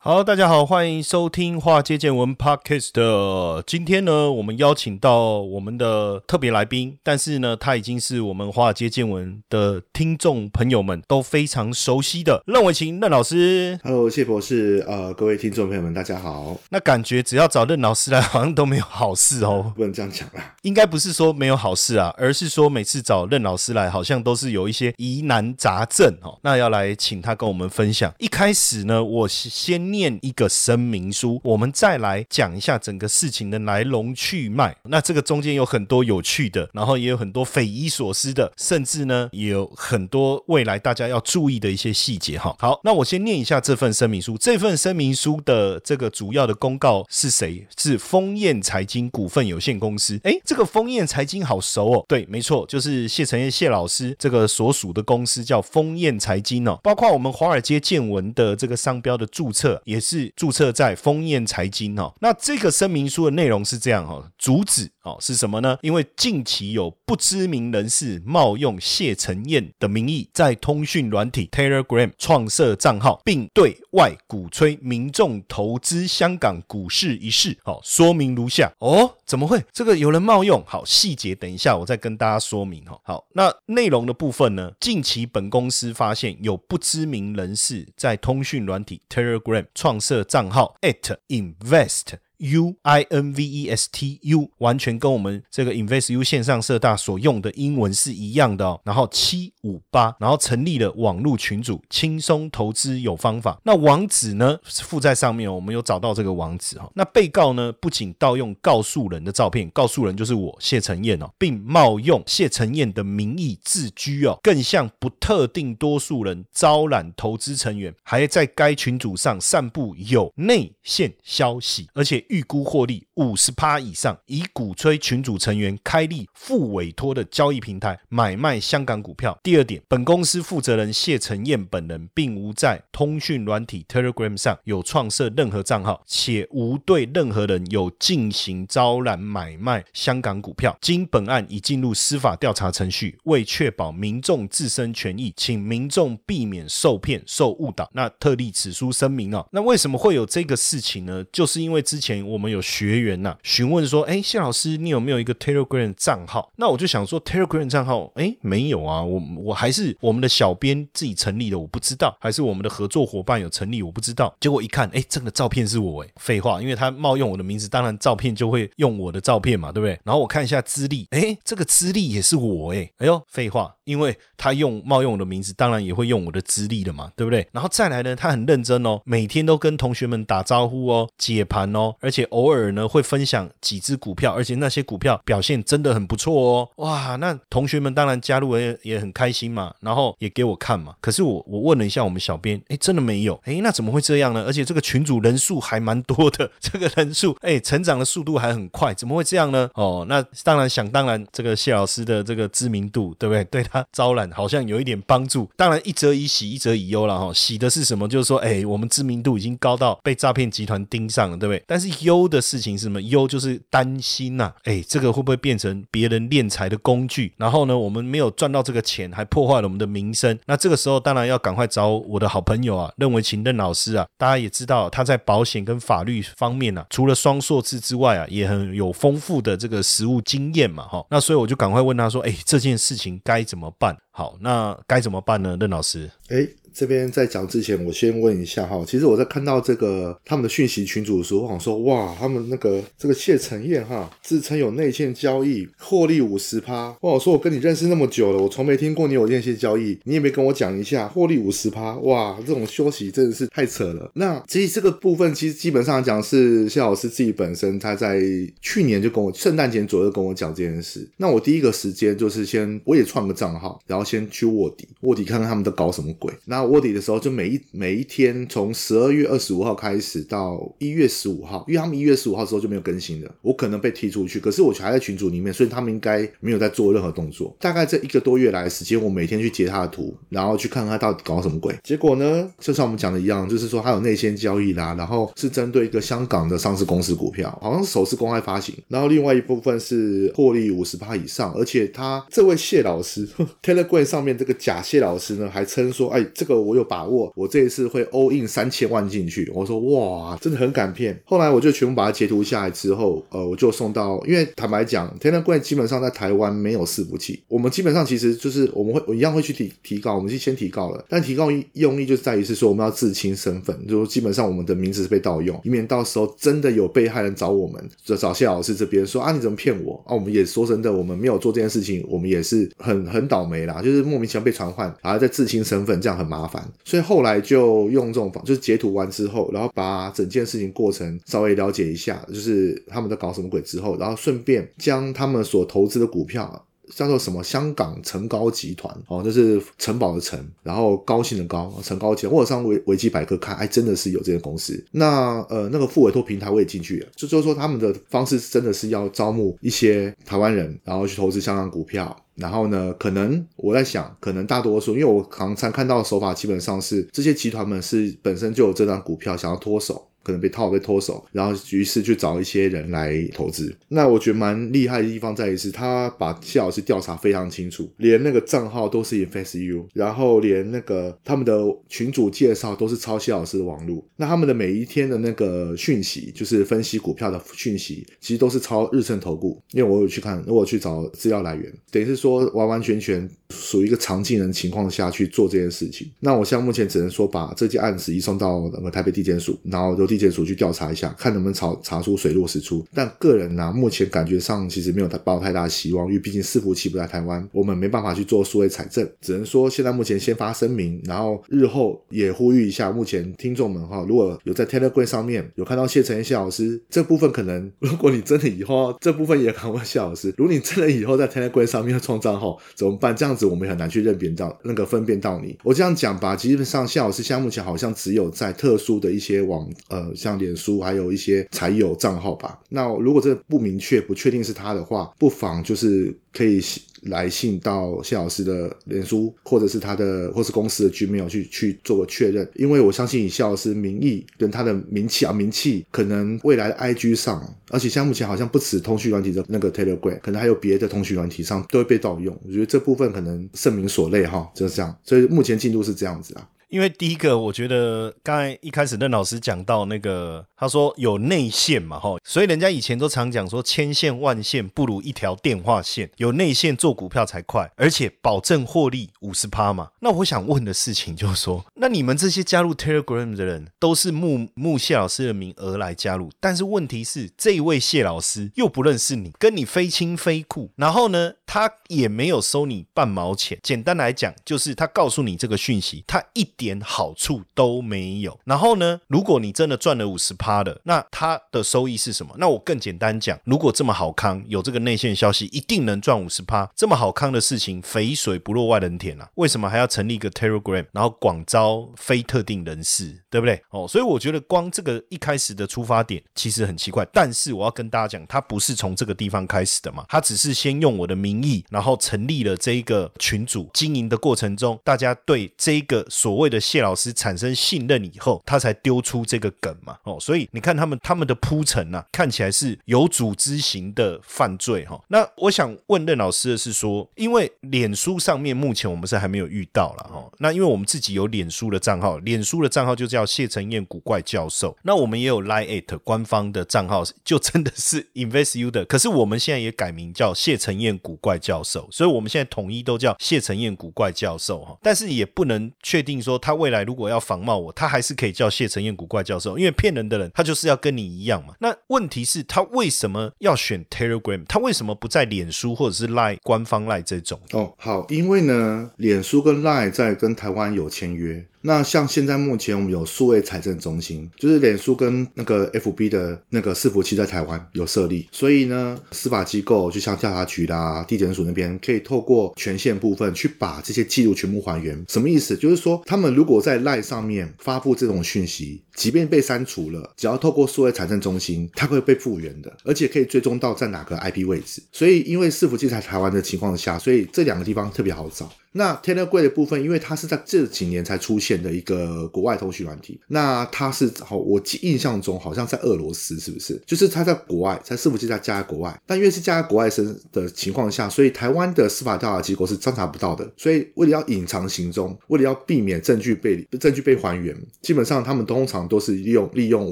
好，大家好，欢迎收听《华尔街见闻》Podcast。今天呢，我们邀请到我们的特别来宾，但是呢，他已经是我们《华尔街见闻》的听众朋友们都非常熟悉的任伟琴任老师。Hello，谢博士，呃，各位听众朋友们，大家好。那感觉只要找任老师来，好像都没有好事哦。不能这样讲啦，应该不是说没有好事啊，而是说每次找任老师来，好像都是有一些疑难杂症哦。那要来请他跟我们分享。一开始呢，我先念一个声明书，我们再来讲一下整个事情的来龙去脉。那这个中间有很多有趣的，然后也有很多匪夷所思的，甚至呢也有很多未来大家要注意的一些细节哈。好，那我先念一下这份声明书。这份声明书的这个主要的公告是谁？是丰燕财经股份有限公司。诶，这个丰燕财经好熟哦。对，没错，就是谢承彦谢老师这个所属的公司叫丰燕财经哦。包括我们华尔街见闻的这个商标的注册也是注册在丰燕财经哦。那这个声明书的内容是这样哦，主旨哦是什么呢？因为近期有不知名人士冒用谢承彦的名义，在通讯软体 Telegram 创设账号，并对外鼓吹民众投资香港股市一事。好、说明如下哦。怎么会？这个有人冒用？好，细节等一下我再跟大家说明哈。好，那内容的部分呢？近期本公司发现有不知名人士在通讯软体 Telegram 创设账号 at invest。U I N V E S T U 完全跟我们这个 Invest U 线上社大所用的英文是一样的哦。然后七五八，然后成立了网络群组，轻松投资有方法。那网址呢附在上面哦，我们有找到这个网址哈、哦。那被告呢不仅盗用告诉人的照片，告诉人就是我谢承彦哦，并冒用谢承彦的名义自居哦，更向不特定多数人招揽投资成员，还在该群组上散布有内线消息，而且。预估获利。五十趴以上，以鼓吹群主成员开立副委托的交易平台买卖香港股票。第二点，本公司负责人谢承彦本人并无在通讯软体 Telegram 上有创设任何账号，且无对任何人有进行招揽买卖香港股票。经本案已进入司法调查程序，为确保民众自身权益，请民众避免受骗、受误导。那特立此书声明哦。那为什么会有这个事情呢？就是因为之前。我们有学员呐、询问说，哎，谢老师，你有没有一个 Telegram 账号？那我就想说，Telegram 账号，哎，没有啊，我我还是我们的小编自己成立的，我不知道，还是我们的合作伙伴有成立，我不知道。结果一看，哎，这个照片是我，哎，废话，因为他冒用我的名字，当然照片就会用我的照片嘛，对不对？然后我看一下资历，哎，这个资历也是我，哎，哎呦，废话，因为他用冒用我的名字，当然也会用我的资历的嘛，对不对？然后再来呢，他很认真哦，每天都跟同学们打招呼哦，解盘哦，而且偶尔呢会会分享几只股票，而且那些股票表现真的很不错哦。哇，那同学们当然加入也也很开心嘛，然后也给我看嘛。可是我我问了一下我们小编，哎，真的没有，哎，那怎么会这样呢？而且这个群主人数还蛮多的，这个人数哎成长的速度还很快，怎么会这样呢？哦，那当然想当然，这个谢老师的这个知名度，对不对？对他招揽好像有一点帮助。当然一则以喜，一则以忧了哈。喜的是什么？就是说，哎，我们知名度已经高到被诈骗集团盯上了，对不对？但是忧的事情是什么？忧就是担心呐、啊，哎，这个会不会变成别人敛财的工具？然后呢，我们没有赚到这个钱，还破坏了我们的名声。那这个时候当然要赶快找我的好朋友啊，任为勤任老师啊。大家也知道他在保险跟法律方面啊，除了双硕士之外啊，也很有丰富的这个实务经验嘛，哈。那所以我就赶快问他说，哎，这件事情该怎么办？好，那该怎么办呢？任老师，哎，这边在讲之前，我先问一下哈，其实我在看到这个他们的讯息群组的时候，我想说，哇，他们那个这个谢承彦哈，自称有内线交易，获利五十趴。哇，我说我跟你认识那么久了，我从没听过你有内线交易，你也没跟我讲一下获利五十趴。哇，这种休息真的是太扯了。那其实这个部分其实基本上讲是谢老师自己本身他在去年就跟我圣诞节左右跟我讲这件事。那我第一个时间就是先我也创个账号，然后先去卧底，卧底看看他们都搞什么鬼。那卧底的时候，就每一每一天，从十二月二十五号开始到一月十五号，因为他们一月十五号之后就没有更新了，我可能被踢出去，可是我还在群组里面，所以他们应该没有在做任何动作。大概这一个多月来的时间，我每天去截他的图，然后去看看他到底搞什么鬼。结果呢，就像我们讲的一样，就是说他有内线交易啦，然后是针对一个香港的上市公司股票，好像是首次公开发行，然后另外一部分是获利五十趴以上，而且他这位谢老师 Telegram 上面这个假谢老师呢，还称说，哎，这个我有把握。我这一次会 all in 三千万进去，我说哇，真的很敢骗。后来我就全部把它截图下来之后，呃，我就送到，因为坦白讲，Telegram 基本上在台湾没有伺服器，我们基本上其实就是我们会我一样会去提提高，我们是先提高了，但提高用意就是在于是说我们要自清身份，就是基本上我们的名字是被盗用，以免到时候真的有被害人找我们，就找谢老师这边说啊你怎么骗我啊？我们也说真的，我们没有做这件事情，我们也是很很倒霉啦，就是莫名其妙被传唤，然后再自清身份，这样很麻麻烦，所以后来就用这种方，就是截图完之后，然后把整件事情过程稍微了解一下，就是他们在搞什么鬼之后，然后顺便将他们所投资的股票。叫做什么？香港城高集团哦，就是城堡的城，然后高兴的高，城高集团。或者上维维基百科看，哎，真的是有这些公司。那呃，那个副委托平台我也进去了，就就是说他们的方式真的是要招募一些台湾人，然后去投资香港股票。然后呢，可能我在想，可能大多数，因为我常常看到的手法基本上是这些集团们是本身就有这张股票，想要脱手。可能被套被脱手，然后于是去找一些人来投资。那我觉得蛮厉害的地方在于是，他把谢老师调查非常清楚，连那个账号都是 InvestU，然后连那个他们的群主介绍都是抄谢老师的网路。那他们的每一天的那个讯息，就是分析股票的讯息，其实都是抄日盛投顾。因为我有去看，我有去找资料来源，等于是说完完全全属于一个常进人情况下去做这件事情。那我现在目前只能说把这件案子移送到那个台北地检署，然后由地检署去调查一下，看能不能查查出水落石出。但个人呢，目前感觉上其实没有抱太大的希望，因为毕竟伺服器不在台湾，我们没办法去做数位采证，只能说现在目前先发声明，然后日后也呼吁一下，目前听众们哈，如果有在 Telegram 上面有看到谢承彦谢老师这部分，可能 如果你真的以后这部分也敢问谢老师，如果你真的以后在 Telegram 上面要创账号怎么办？这样子我们很难去认别到那个分辨到你。我这样讲吧，基本上谢老师现在目前好像只有在特殊的一些网呃。像脸书还有一些才有账号吧。那如果这不明确、不确定是他的话，不妨就是可以来信到谢老师的脸书，或者是他的，或是公司的 Gmail 去去做个确认。因为我相信以谢老师名义跟他的名气啊，名气可能未来的 IG 上，而且像目前好像不止通讯软体的那个 Telegram，可能还有别的通讯软体上都会被盗用。我觉得这部分可能盛名所累哈，就是这样。所以目前进度是这样子啊。因为第一个，我觉得刚才一开始任老师讲到那个，他说有内线嘛，哈，所以人家以前都常讲说，千线万线不如一条电话线，有内线做股票才快，而且保证获利五十趴嘛。那我想问的事情就是说，那你们这些加入 Telegram 的人，都是慕慕谢老师的名而来加入，但是问题是，这一位谢老师又不认识你，跟你非亲非故，然后呢，他也没有收你半毛钱。简单来讲，就是他告诉你这个讯息，他一。点好处都没有。然后呢，如果你真的赚了五十趴的，那它的收益是什么？那我更简单讲，如果这么好康，有这个内线消息，一定能赚五十趴。这么好康的事情，肥水不落外人田啊！为什么还要成立一个 Telegram，然后广招非特定人士，对不对？哦，所以我觉得光这个一开始的出发点其实很奇怪。但是我要跟大家讲，他不是从这个地方开始的嘛，他只是先用我的名义，然后成立了这一个群组，经营的过程中，大家对这个所谓。的谢老师产生信任以后，他才丢出这个梗嘛，哦，所以你看他们他们的铺陈啊，看起来是有组织型的犯罪哈。那我想问任老师的是说，因为脸书上面目前我们是还没有遇到了哈。那因为我们自己有脸书的账号，脸书的账号就叫谢承彦古怪教授。那我们也有 Line at 官方的账号，就真的是 InvestU 的。可是我们现在也改名叫谢承彦古怪教授，所以我们现在统一都叫谢承彦古怪教授哈。但是也不能确定说。他未来如果要仿冒我，他还是可以叫谢承彦古怪教授，因为骗人的人他就是要跟你一样嘛。那问题是，他为什么要选 Telegram？他为什么不在脸书或者是 Line 官方 Line 这种？哦，好，因为呢，脸书跟 Line 在跟台湾有签约。那像现在目前我们有数位财政中心，就是脸书跟那个 FB 的那个伺服器在台湾有设立，所以呢，司法机构就像调查局啦、地检署那边，可以透过权限部分去把这些记录全部还原。什么意思？就是说，他们如果在 Line 上面发布这种讯息，即便被删除了，只要透过数位财政中心，它会被复原的，而且可以追踪到在哪个 IP 位置。所以，因为伺服器在台湾的情况下，所以这两个地方特别好找。那 Telegram 的部分，因为它是在这几年才出现的一个国外通讯软体，那它是好，我记印象中好像在俄罗斯，是不是？就是它在国外，在伺服器在加在国外，但因为是加在国外身的情况下，所以台湾的司法调查机构是侦查不到的。所以为了要隐藏行踪，为了要避免证据被证据被还原，基本上他们通常都是利用利用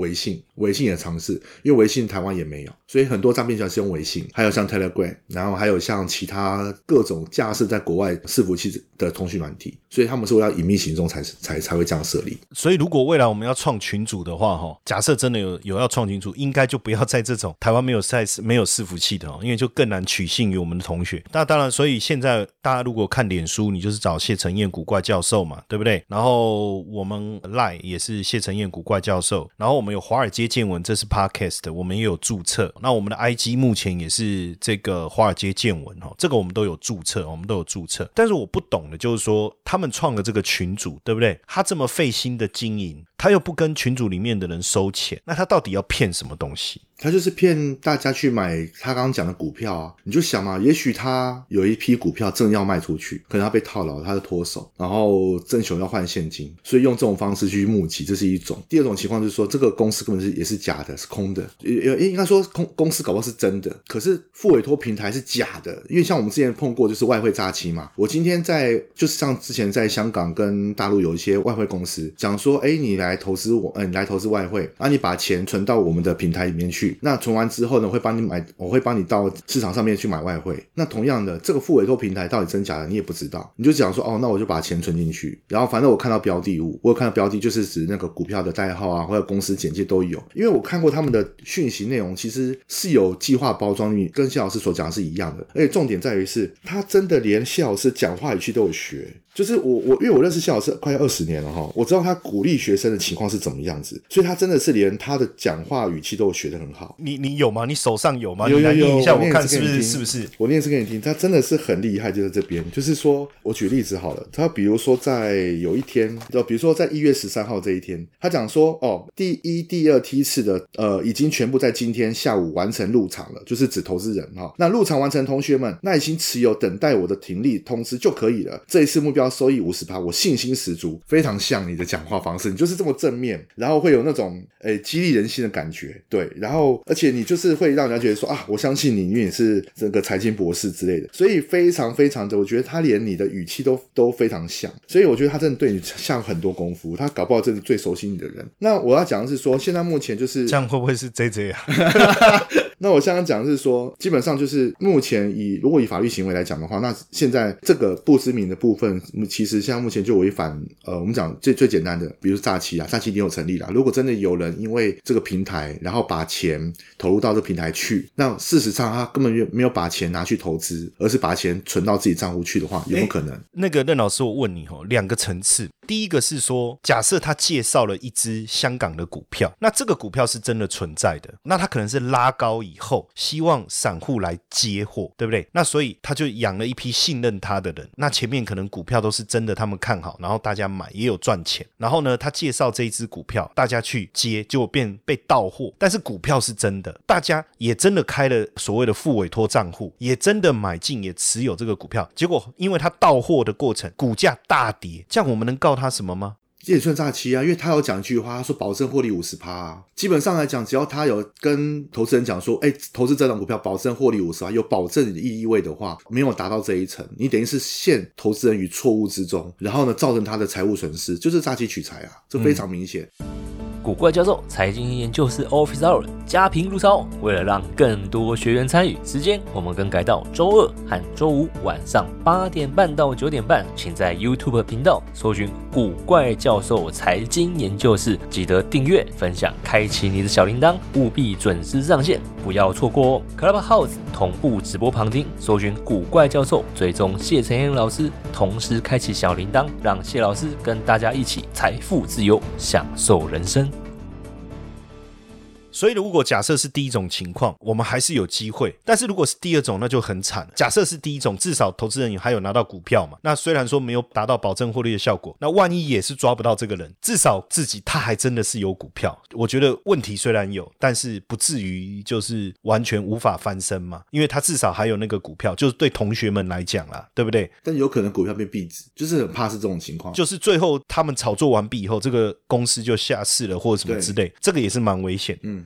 微信，微信也尝试，因为微信台湾也没有，所以很多诈骗者是用微信，还有像 Telegram，然后还有像其他各种架设在国外伺服器。的通讯软体，所以他们说要隐秘行踪才才才会这样设立。所以如果未来我们要创群组的话，哈，假设真的有有要创群组，应该就不要在这种台湾没有在没有伺服器的哦，因为就更难取信于我们的同学。那当然，所以现在大家如果看脸书，你就是找谢承彦古怪教授嘛，对不对？然后我们赖也是谢承彦古怪教授，然后我们有华尔街见闻，这是 podcast，我们也有注册。那我们的 IG 目前也是这个华尔街见闻哦，这个我们都有注册，我们都有注册。但是我不懂的。就是说，他们创的这个群组，对不对？他这么费心的经营，他又不跟群组里面的人收钱，那他到底要骗什么东西？他就是骗大家去买他刚刚讲的股票啊！你就想嘛，也许他有一批股票正要卖出去，可能他被套牢，他就脱手，然后正雄要换现金，所以用这种方式去募集，这是一种。第二种情况就是说，这个公司根本是也是假的，是空的。也也，应该说公公司搞不好是真的，可是付委托平台是假的。因为像我们之前碰过，就是外汇诈欺嘛。我今天在就是像之前在香港跟大陆有一些外汇公司讲说，哎，你来投资我，嗯，来投资外汇，啊，你把钱存到我们的平台里面去。那存完之后呢，会帮你买，我会帮你到市场上面去买外汇。那同样的，这个付委托平台到底真假的，你也不知道。你就讲说，哦，那我就把钱存进去，然后反正我看到标的物，我有看到标的，就是指那个股票的代号啊，或者公司简介都有。因为我看过他们的讯息内容，其实是有计划包装，跟谢老师所讲的是一样的。而且重点在于是，他真的连谢老师讲话语气都有学。就是我我因为我认识谢老师快要二十年了哈，我知道他鼓励学生的情况是怎么样子，所以他真的是连他的讲话语气都学得很。你你有吗？你手上有吗？有有有，一下我看是不是是不是？我念一次给你听，他真的是很厉害，就在这边。就是说我举例子好了，他比如说在有一天，就比如说在一月十三号这一天，他讲说哦，第一、第二梯次的呃已经全部在今天下午完成入场了，就是指投资人哈。那入场完成同学们耐心持有等待我的停利通知就可以了。这一次目标收益五十趴。我信心十足，非常像你的讲话方式，你就是这么正面，然后会有那种诶激励人心的感觉，对，然后而且你就是会让人家觉得说啊，我相信你，因为你是这个财经博士之类的，所以非常非常的，我觉得他连你的语气都都非常像，所以我觉得他真的对你下很多功夫，他搞不好真的最熟悉你的人。那我要讲的是说，现在目前就是这样，会不会是 J J 啊？那我刚刚讲的是说，基本上就是目前以如果以法律行为来讲的话，那现在这个不知名的部分，其实像目前就违反呃，我们讲最最简单的，比如诈欺啊，诈欺已经有成立了。如果真的有人因为这个平台，然后把钱投入到这平台去，那事实上他根本就没有把钱拿去投资，而是把钱存到自己账户去的话，有没有可能？那个任老师，我问你哦，两个层次，第一个是说，假设他介绍了一只香港的股票，那这个股票是真的存在的，那他可能是拉高。以后希望散户来接货，对不对？那所以他就养了一批信任他的人。那前面可能股票都是真的，他们看好，然后大家买也有赚钱。然后呢，他介绍这一只股票，大家去接，结果变被盗货。但是股票是真的，大家也真的开了所谓的副委托账户，也真的买进，也持有这个股票。结果因为他到货的过程，股价大跌，这样我们能告他什么吗？这也算诈欺啊，因为他有讲一句话，他说保证获利五十趴。基本上来讲，只要他有跟投资人讲说，哎，投资这档股票保证获利五十趴，有保证的意味的话，没有达到这一层，你等于是陷投资人于错误之中，然后呢，造成他的财务损失，就是诈欺取财啊，这非常明显。古怪教授财经研究室 Office Hour 家贫如潮，为了让更多学员参与，时间我们更改到周二和周五晚上八点半到九点半，请在 YouTube 频道搜寻“古怪教授财经研究室”，记得订阅、分享、开启你的小铃铛，务必准时上线，不要错过哦。Clubhouse 同步直播旁听，搜寻“古怪教授”，追踪谢承彦老师，同时开启小铃铛，让谢老师跟大家一起财富自由，享受人生。所以，如果假设是第一种情况，我们还是有机会；但是如果是第二种，那就很惨。假设是第一种，至少投资人还有拿到股票嘛。那虽然说没有达到保证获利的效果，那万一也是抓不到这个人，至少自己他还真的是有股票。我觉得问题虽然有，但是不至于就是完全无法翻身嘛，因为他至少还有那个股票，就是对同学们来讲啦，对不对？但有可能股票被壁纸，就是很怕是这种情况。就是最后他们炒作完毕以后，这个公司就下市了或者什么之类，这个也是蛮危险。嗯。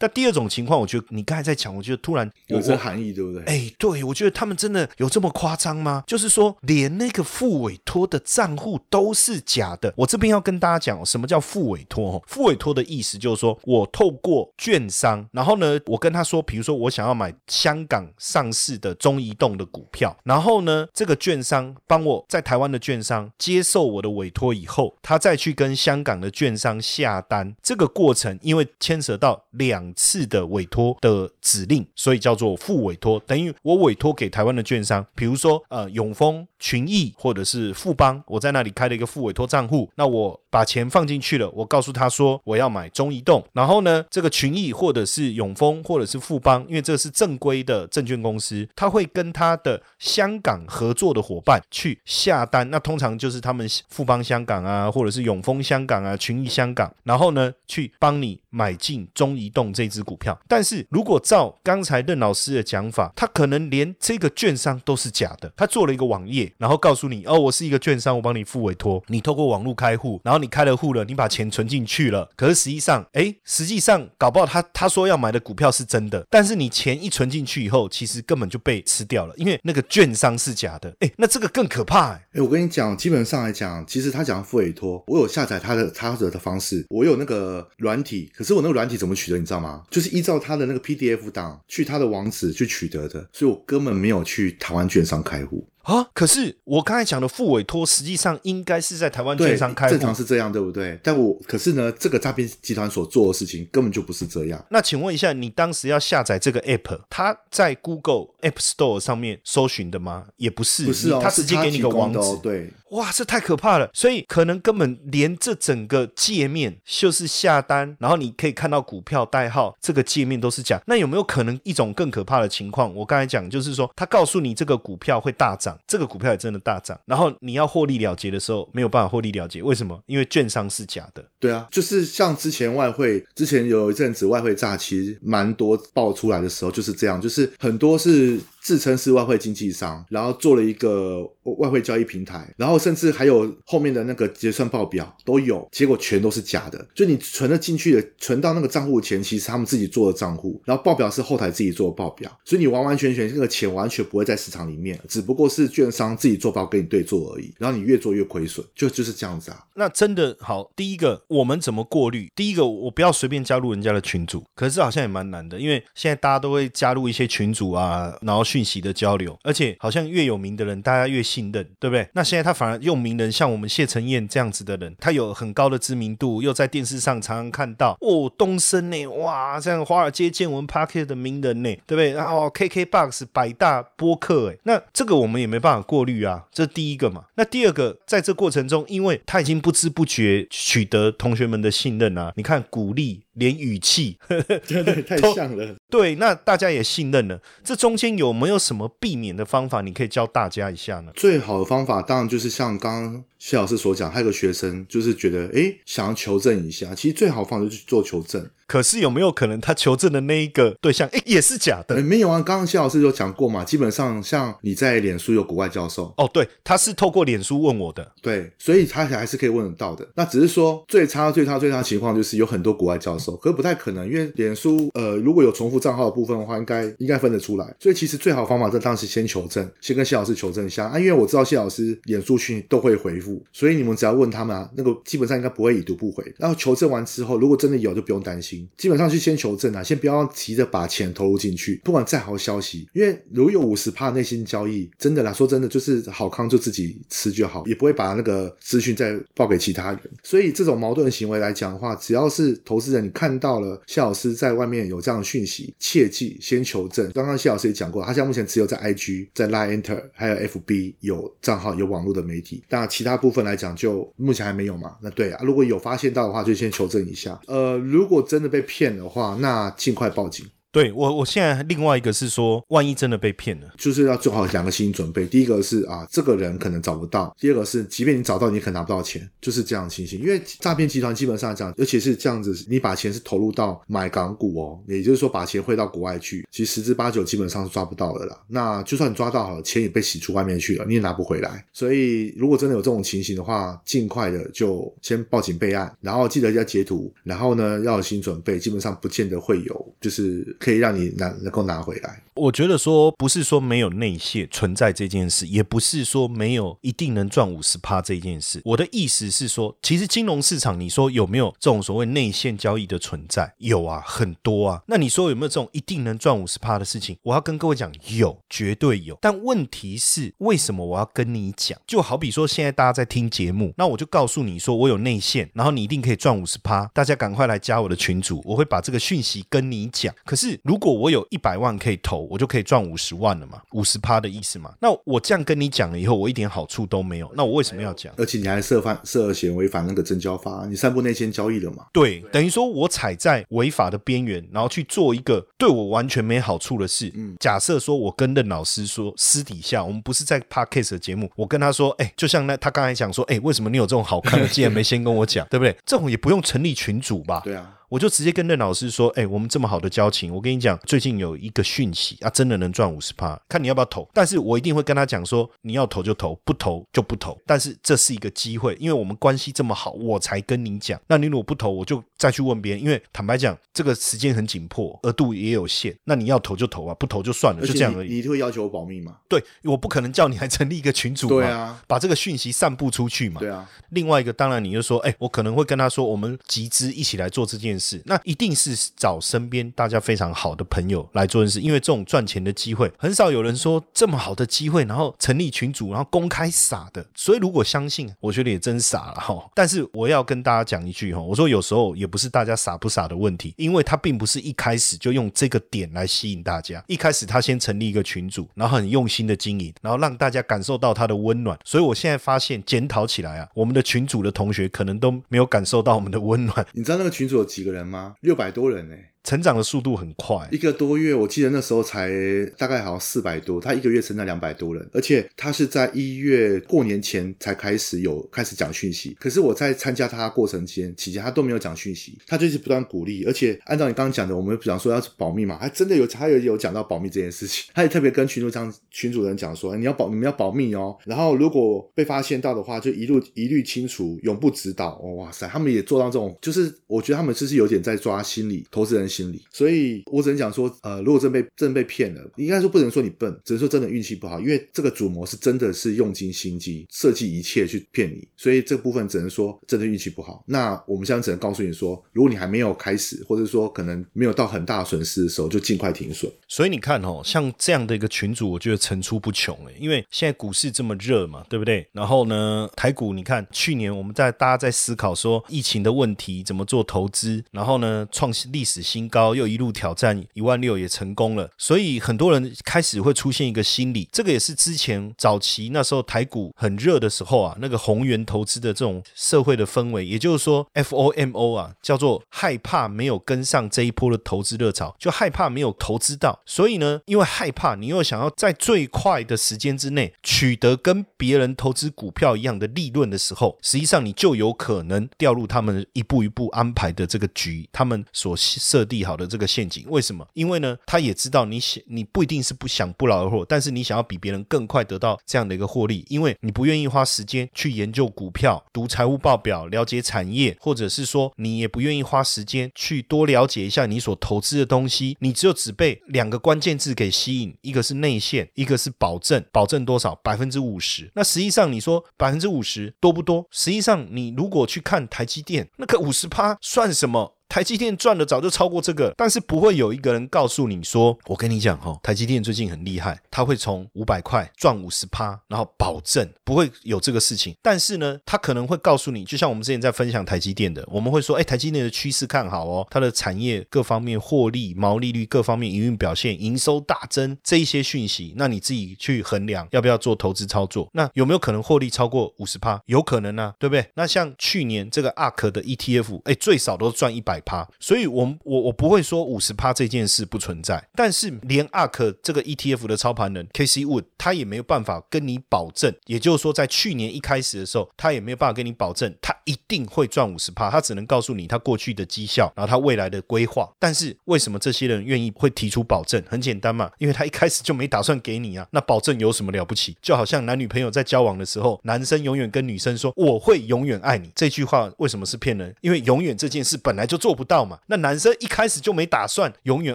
但第二种情况，我觉得你刚才在讲，我觉得突然有这含义，对不对？哎，对，我觉得他们真的有这么夸张吗？就是说，连那个副委托的账户都是假的。我这边要跟大家讲，什么叫副委托？副委托的意思就是说我透过券商，然后呢，我跟他说，比如说我想要买香港上市的中移动的股票，然后呢，这个券商帮我在台湾的券商接受我的委托以后，他再去跟香港的券商下单。这个过程因为牵涉到次的委托的指令，所以叫做副委托，等于我委托给台湾的券商，比如说呃永丰、群益或者是富邦，我在那里开了一个副委托账户，那我把钱放进去了，我告诉他说我要买中移动，然后呢，这个群益或者是永丰或者是富邦，因为这是正规的证券公司，他会跟他的香港合作的伙伴去下单，那通常就是他们富邦香港啊，或者是永丰香港啊、群益香港，然后呢去帮你买进中移动。这只股票，但是如果照刚才任老师的讲法，他可能连这个券商都是假的。他做了一个网页，然后告诉你：“哦，我是一个券商，我帮你付委托，你透过网络开户，然后你开了户了，你把钱存进去了。可是实际上，哎，实际上搞不好他他说要买的股票是真的，但是你钱一存进去以后，其实根本就被吃掉了，因为那个券商是假的。哎，那这个更可怕。哎，我跟你讲，基本上来讲，其实他讲付委托，我有下载他的他的的方式，我有那个软体，可是我那个软体怎么取得，你知道吗？就是依照他的那个 PDF 档去他的网址去取得的，所以我根本没有去台湾券商开户。啊！可是我刚才讲的副委托，实际上应该是在台湾券商开，正常是这样，对不对？但我可是呢，这个诈骗集团所做的事情根本就不是这样。那请问一下，你当时要下载这个 App，它在 Google App Store 上面搜寻的吗？也不是，不是哦，他直接给你个网址。对，哇，这太可怕了！所以可能根本连这整个界面就是下单，然后你可以看到股票代号这个界面都是假。那有没有可能一种更可怕的情况？我刚才讲就是说，他告诉你这个股票会大涨。这个股票也真的大涨，然后你要获利了结的时候没有办法获利了结，为什么？因为券商是假的。对啊，就是像之前外汇，之前有一阵子外汇诈其实蛮多爆出来的时候就是这样，就是很多是。自称是外汇经纪商，然后做了一个外汇交易平台，然后甚至还有后面的那个结算报表都有，结果全都是假的。就你存了进去的，存到那个账户的钱，其实他们自己做的账户，然后报表是后台自己做的报表，所以你完完全全这个钱完全不会在市场里面，只不过是券商自己做报跟你对做而已。然后你越做越亏损，就就是这样子啊。那真的好，第一个我们怎么过滤？第一个我不要随便加入人家的群组，可是好像也蛮难的，因为现在大家都会加入一些群组啊，然后。讯息的交流，而且好像越有名的人，大家越信任，对不对？那现在他反而用名人，像我们谢承彦这样子的人，他有很高的知名度，又在电视上常常看到哦，东升呢，哇，像华尔街见闻 p a r k e t 的名人呢，对不对？然后 KKBox 百大播客，哎，那这个我们也没办法过滤啊，这是第一个嘛。那第二个，在这过程中，因为他已经不知不觉取得同学们的信任啊，你看鼓励。连语气，对 对，太像了。对，那大家也信任了。这中间有没有什么避免的方法？你可以教大家一下呢？最好的方法当然就是像刚刚谢老师所讲，还有个学生就是觉得，哎，想要求证一下。其实最好方法就是做求证。可是有没有可能他求证的那一个对象，哎，也是假的？没有啊，刚刚谢老师有讲过嘛。基本上像你在脸书有国外教授，哦，对，他是透过脸书问我的，对，所以他还是可以问得到的。那只是说最差、最差、最差情况就是有很多国外教授，可是不太可能，因为脸书呃如果有重复账号的部分的话，应该应该分得出来。所以其实最好方法，在当时先求证，先跟谢老师求证一下啊，因为我知道谢老师脸书群都会回复。所以你们只要问他们啊，那个基本上应该不会已读不回。然后求证完之后，如果真的有，就不用担心，基本上去先求证啊，先不要急着把钱投入进去，不管再好消息，因为如果有五十趴内心交易，真的啦，说真的，就是好康就自己吃就好，也不会把那个资讯再报给其他人。所以这种矛盾的行为来讲的话，只要是投资人，你看到了谢老师在外面有这样的讯息，切记先求证。刚刚谢老师也讲过，他现在目前只有在 IG、在 Line Enter 还有 FB 有账号、有网络的媒体，那其他部分来讲就目前还没有嘛。那对啊，如果有发现到的话，就先求证一下。呃，如果真的被骗的话，那尽快报警。对我，我现在另外一个是说，万一真的被骗了，就是要做好两个心理准备。第一个是啊，这个人可能找不到；第二个是，即便你找到，你也可能拿不到钱，就是这样的情形。因为诈骗集团基本上讲，尤其是这样子，你把钱是投入到买港股哦，也就是说把钱汇到国外去，其实十之八九基本上是抓不到的啦。那就算你抓到好了，钱也被洗出外面去了，你也拿不回来。所以如果真的有这种情形的话，尽快的就先报警备案，然后记得要截图，然后呢要有心理准备，基本上不见得会有，就是可以让你拿。能够拿回来，我觉得说不是说没有内线存在这件事，也不是说没有一定能赚五十趴这件事。我的意思是说，其实金融市场，你说有没有这种所谓内线交易的存在？有啊，很多啊。那你说有没有这种一定能赚五十趴的事情？我要跟各位讲，有，绝对有。但问题是，为什么我要跟你讲？就好比说，现在大家在听节目，那我就告诉你说，我有内线，然后你一定可以赚五十趴。大家赶快来加我的群组，我会把这个讯息跟你讲。可是如果我有一百万可以投，我就可以赚五十万了嘛？五十趴的意思嘛？那我这样跟你讲了以后，我一点好处都没有，那我为什么要讲？而且你还涉犯涉嫌违反那个证交法，你散布内线交易了嘛？对，等于说我踩在违法的边缘，然后去做一个对我完全没好处的事。嗯，假设说我跟任老师说，私底下我们不是在 podcast 的节目，我跟他说，哎，就像那他刚才讲说，哎，为什么你有这种好看的，竟然没先跟我讲，对不对？这种也不用成立群组吧？对啊。我就直接跟任老师说：“哎，我们这么好的交情，我跟你讲，最近有一个讯息啊，真的能赚五十趴，看你要不要投。但是我一定会跟他讲说，你要投就投，不投就不投。但是这是一个机会，因为我们关系这么好，我才跟你讲。那你如果不投，我就再去问别人。因为坦白讲，这个时间很紧迫，额度也有限。那你要投就投啊，不投就算了，就这样而已。你会要求我保密吗？对，我不可能叫你来成立一个群组，对啊，把这个讯息散布出去嘛。对啊。另外一个，当然你就说，哎，我可能会跟他说，我们集资一起来做这件事。那一定是。是找身边大家非常好的朋友来做件事，因为这种赚钱的机会很少有人说这么好的机会，然后成立群组，然后公开撒的。所以如果相信，我觉得也真傻了哈。但是我要跟大家讲一句哈，我说有时候也不是大家傻不傻的问题，因为他并不是一开始就用这个点来吸引大家，一开始他先成立一个群组，然后很用心的经营，然后让大家感受到他的温暖。所以我现在发现检讨起来啊，我们的群组的同学可能都没有感受到我们的温暖。你知道那个群组有几个人吗？六百多人呢。成长的速度很快，一个多月，我记得那时候才大概好像四百多，他一个月成长两百多人，而且他是在一月过年前才开始有开始讲讯息。可是我在参加他过程间期间，他都没有讲讯息，他就是不断鼓励，而且按照你刚刚讲的，我们讲说要保密嘛，还真的有他有有讲到保密这件事情，他也特别跟群主讲群主人讲说，你要保你们要保密哦，然后如果被发现到的话，就一路一律清除，永不指导。哇塞，他们也做到这种，就是我觉得他们就是有点在抓心理投资人。心理，所以我只能讲说，呃，如果真被真被骗了，应该说不能说你笨，只能说真的运气不好，因为这个主谋是真的是用尽心机，设计一切去骗你，所以这部分只能说真的运气不好。那我们现在只能告诉你说，如果你还没有开始，或者说可能没有到很大损失的时候，就尽快停损。所以你看哦，像这样的一个群主，我觉得层出不穷诶，因为现在股市这么热嘛，对不对？然后呢，台股你看去年我们在大家在思考说疫情的问题怎么做投资，然后呢创历史新。新高又一路挑战一万六也成功了，所以很多人开始会出现一个心理，这个也是之前早期那时候台股很热的时候啊，那个宏源投资的这种社会的氛围，也就是说 F O M O 啊，叫做害怕没有跟上这一波的投资热潮，就害怕没有投资到，所以呢，因为害怕，你又想要在最快的时间之内取得跟别人投资股票一样的利润的时候，实际上你就有可能掉入他们一步一步安排的这个局，他们所设。定好的这个陷阱。为什么？因为呢，他也知道你想你不一定是不想不劳而获，但是你想要比别人更快得到这样的一个获利，因为你不愿意花时间去研究股票、读财务报表、了解产业，或者是说你也不愿意花时间去多了解一下你所投资的东西，你只有只被两个关键字给吸引，一个是内线，一个是保证，保证多少？百分之五十。那实际上你说百分之五十多不多？实际上你如果去看台积电，那个五十趴算什么？台积电赚的早就超过这个，但是不会有一个人告诉你说：“我跟你讲哈，台积电最近很厉害，他会从五百块赚五十趴，然后保证不会有这个事情。”但是呢，他可能会告诉你，就像我们之前在分享台积电的，我们会说：“哎，台积电的趋势看好哦，它的产业各方面获利、毛利率各方面营运表现、营收大增这一些讯息，那你自己去衡量要不要做投资操作。那有没有可能获利超过五十趴？有可能啊，对不对？那像去年这个 ARK 的 ETF，哎，最少都赚一百趴，所以我我我不会说五十趴这件事不存在，但是连 ARK 这个 ETF 的操盘人 KC Wood 他也没有办法跟你保证，也就是说在去年一开始的时候，他也没有办法跟你保证他一定会赚五十趴，他只能告诉你他过去的绩效，然后他未来的规划。但是为什么这些人愿意会提出保证？很简单嘛，因为他一开始就没打算给你啊。那保证有什么了不起？就好像男女朋友在交往的时候，男生永远跟女生说我会永远爱你，这句话为什么是骗人？因为永远这件事本来就做做不到嘛。那男生一开始就没打算永远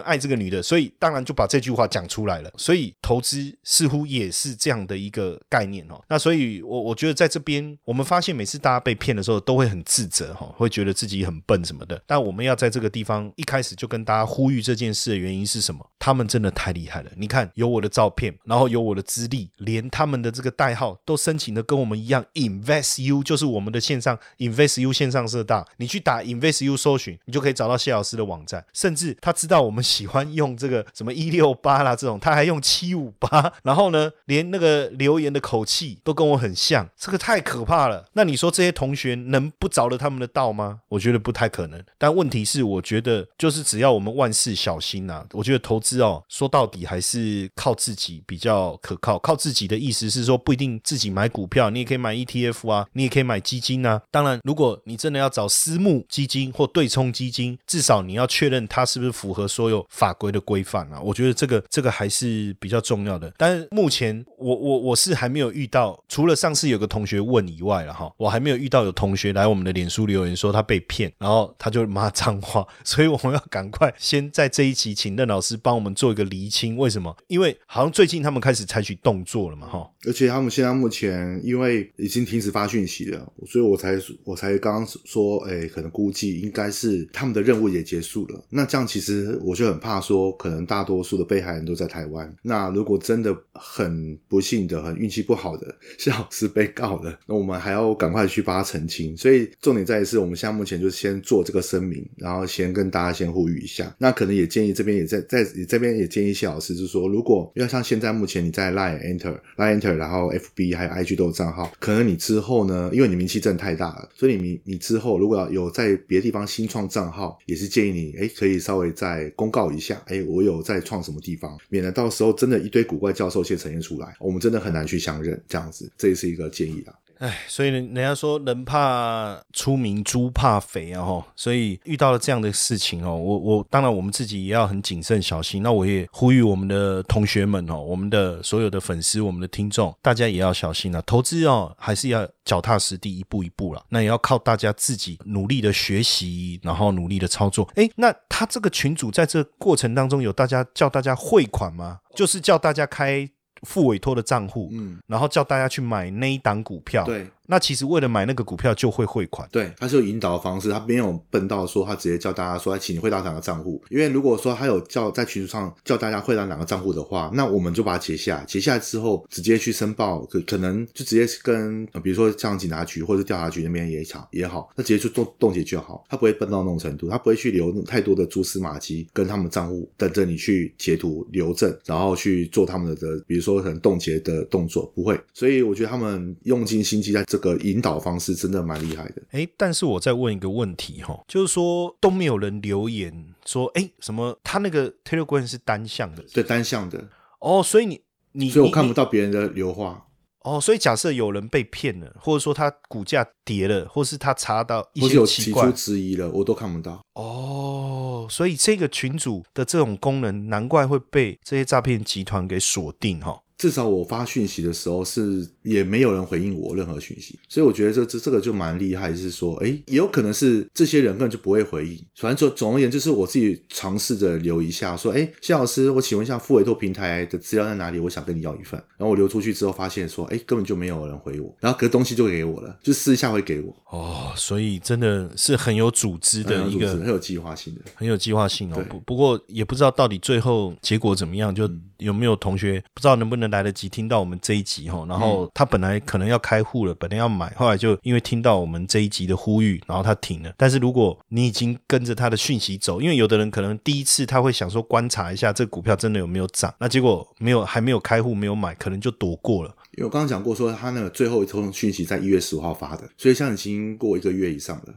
爱这个女的，所以当然就把这句话讲出来了。所以投资似乎也是这样的一个概念哦。那所以，我我觉得在这边，我们发现每次大家被骗的时候，都会很自责哈，会觉得自己很笨什么的。但我们要在这个地方一开始就跟大家呼吁这件事的原因是什么？他们真的太厉害了！你看，有我的照片，然后有我的资历，连他们的这个代号都申请的跟我们一样，InvestU 就是我们的线上 InvestU 线上社大，你去打 InvestU 搜寻，你就可以找到谢老师的网站。甚至他知道我们喜欢用这个什么一六八啦这种，他还用七五八，然后呢，连那个留言的口气都跟我很像，这个太可怕了。那你说这些同学能不着了他们的道吗？我觉得不太可能。但问题是，我觉得就是只要我们万事小心呐，我觉得投资哦，说到底还是靠自己比较可靠。靠自己的意思是说，不一定自己买股票，你也可以买 ETF 啊，你也可以买基金啊。当然，如果你真的要找私募基金或对冲基金，至少你要确认它是不是符合所有法规的规范啊。我觉得这个这个还是比较重要的。但是目前我我我是还没有遇到，除了上次有个同学问以外了哈，我还没有遇到有同学来我们的脸书留言说他被骗，然后他就骂脏话，所以我们要赶快先在这一期请任老师帮我们做一个厘清，为什么？因为好像最近他们开始采取动作了嘛，哈。而且他们现在目前因为已经停止发讯息了，所以我才我才刚刚说，哎，可能估计应该是他们的任务也结束了。那这样其实我就很怕说，可能大多数的被害人都在台湾。那如果真的很不幸的、很运气不好的 是老师被告了，那我们还要赶快去帮他澄清。所以重点在于是我们现在目前就先做这个声明，然后先跟大家先呼吁一下。那可能也建议这边也在在也这边也建议谢老师，就是说，如果要像现在目前你在 Line Enter Line Enter，然后 FB 还有 IG 都有账号，可能你之后呢，因为你名气真的太大了，所以你你之后如果要有在别的地方新创账号，也是建议你哎可以稍微再公告一下，哎我有在创什么地方，免得到时候真的一堆古怪教授先呈现出来，我们真的很难去相认这样子，这也是一个建议啦。哎，所以人人家说人怕出名，猪怕肥啊！哈，所以遇到了这样的事情哦，我我当然我们自己也要很谨慎小心。那我也呼吁我们的同学们哦，我们的所有的粉丝，我们的听众，大家也要小心啊！投资哦，还是要脚踏实地，一步一步了。那也要靠大家自己努力的学习，然后努力的操作。哎，那他这个群主在这过程当中有大家叫大家汇款吗？就是叫大家开副委托的账户，嗯，然后叫大家去买那一档股票，对。那其实为了买那个股票就会汇款，对，他是有引导的方式，他没有笨到说他直接叫大家说，请你汇到哪个账户。因为如果说他有叫在群组上叫大家汇到哪个账户的话，那我们就把它截下来，截下来之后直接去申报，可可能就直接跟比如说像警察局或者调查局那边也好也好，那直接去冻冻结就好，他不会笨到那种程度，他不会去留太多的蛛丝马迹跟他们账户等着你去截图留证，然后去做他们的比如说可能冻结的动作，不会。所以我觉得他们用尽心机在。这个引导方式真的蛮厉害的。哎，但是我再问一个问题哈，就是说都没有人留言说，哎，什么他那个 Telegram 是单向的，对，单向的。哦，所以你你，所以我看不到别人的留话。哦，所以假设有人被骗了，或者说他股价跌了，或是他查到一或是有提出质疑了，我都看不到。哦，所以这个群主的这种功能，难怪会被这些诈骗集团给锁定哈、至少我发讯息的时候是也没有人回应我任何讯息，所以我觉得这这这个就蛮厉害，是说，哎，也有可能是这些人根本就不会回应。反正总总而言之，就是我自己尝试着留一下，说，哎，谢老师，我请问一下付委托平台的资料在哪里？我想跟你要一份。然后我留出去之后，发现说，哎，根本就没有人回我，然后可东西就给我了，就私下会给我，哦，所以真的是很有组织的一个很有很有计划性的。很有计划性哦。不不过也不知道到底最后结果怎么样，就有没有同学不知道能不能来得及听到我们这一集哈。然后他本来可能要开户了，本来要买，后来就因为听到我们这一集的呼吁，然后他停了。但是如果你已经跟着他的讯息走，因为有的人可能第一次他会想说观察一下这股票真的有没有涨，那结果没有还没有开户没有买，可能就躲过了。因为我刚刚讲过说，他那个最后一通讯息在一月十五号发的，所以现在已经过一个月以上了，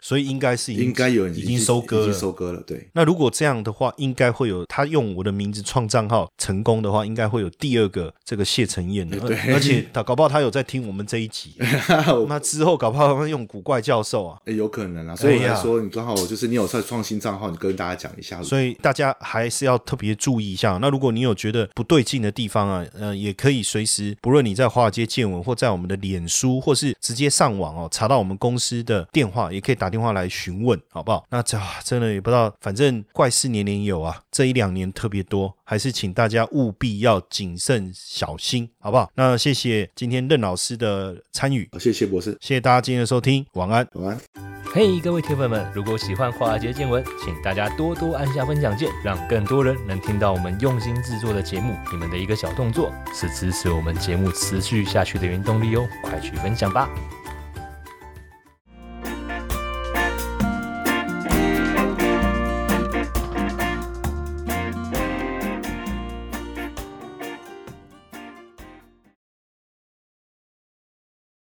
所以应该是已经应该有人已经收割了已经。收割了。对，那如果这样的话，应该会有他用我的名字创账号成功的话，应该会有第二个这个谢承彦的，对而且他搞不好他有在听我们这一集，那之后搞不好会用古怪教授啊，诶有可能啊，所以说，你刚好就是你有在创新账号，你跟大家讲一下。所以大家还是要特别注意一下。那如果你有觉得不对劲的地方啊，呃，也可以随时，不论你在华尔街见闻或在我们的脸书，或是直接上网哦，查到我们公司的电话，也可以打电话来询问，好不好？那这、啊、真的也不知道，反正怪事年年有啊，这一两年特别多，还是请大家务必要谨慎小心，好不好？那谢谢今天任老师的参与，谢谢博士，谢谢大家今天的收听，晚安。晚安。嘿各位铁粉们，如果喜欢华尔街见闻，请大家多多按下分享键，让更多人能听到我们用心制作的节目。你们的一个小动作，是支持我们节目持续下去的原动力哦，快去分享吧！